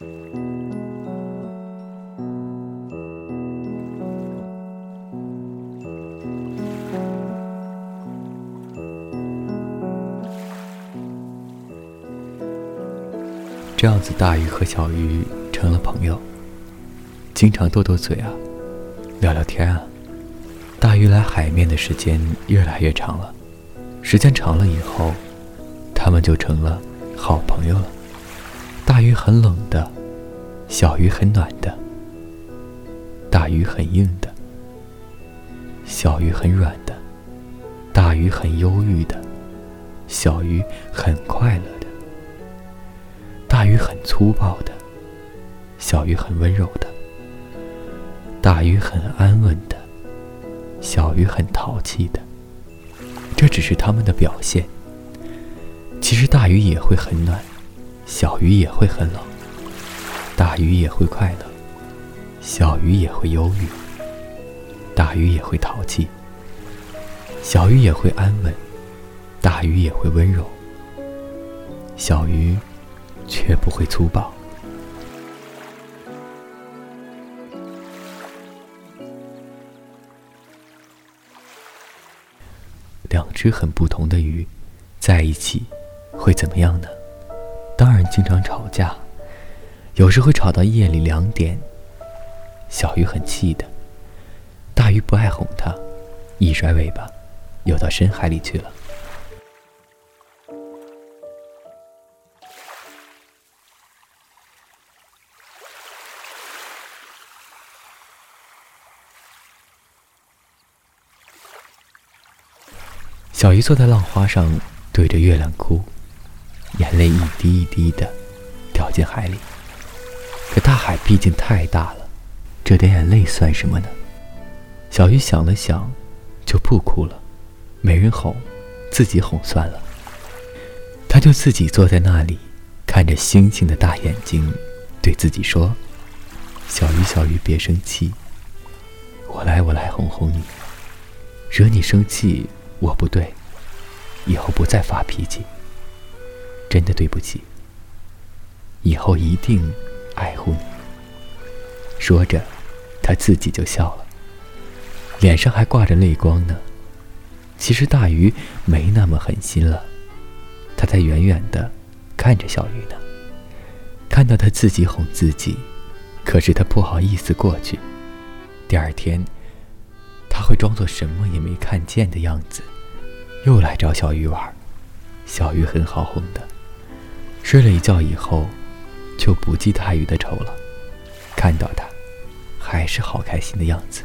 这样子，大鱼和小鱼成了朋友，经常斗斗嘴啊，聊聊天啊。大鱼来海面的时间越来越长了，时间长了以后，他们就成了好朋友了。大鱼很冷的，小鱼很暖的；大鱼很硬的，小鱼很软的；大鱼很忧郁的，小鱼很快乐的；大鱼很粗暴的，小鱼很温柔的；大鱼很安稳的。小鱼很淘气的，这只是他们的表现。其实大鱼也会很暖，小鱼也会很冷；大鱼也会快乐，小鱼也会忧郁；大鱼也会淘气，小鱼也会安稳；大鱼也会温柔，小鱼却不会粗暴。两只很不同的鱼，在一起会怎么样呢？当然经常吵架，有时会吵到夜里两点。小鱼很气的，大鱼不爱哄它，一甩尾巴，游到深海里去了。小鱼坐在浪花上，对着月亮哭，眼泪一滴一滴的掉进海里。可大海毕竟太大了，这点眼泪算什么呢？小鱼想了想，就不哭了。没人哄，自己哄算了。他就自己坐在那里，看着星星的大眼睛，对自己说：“小鱼，小鱼，别生气，我来，我来哄哄你。惹你生气。”我不对，以后不再发脾气。真的对不起，以后一定爱护你。说着，他自己就笑了，脸上还挂着泪光呢。其实大鱼没那么狠心了，他在远远的看着小鱼呢，看到他自己哄自己，可是他不好意思过去。第二天，他会装作什么也没看见的样子。又来找小鱼玩，小鱼很好哄的。睡了一觉以后，就不记大鱼的仇了。看到他，还是好开心的样子。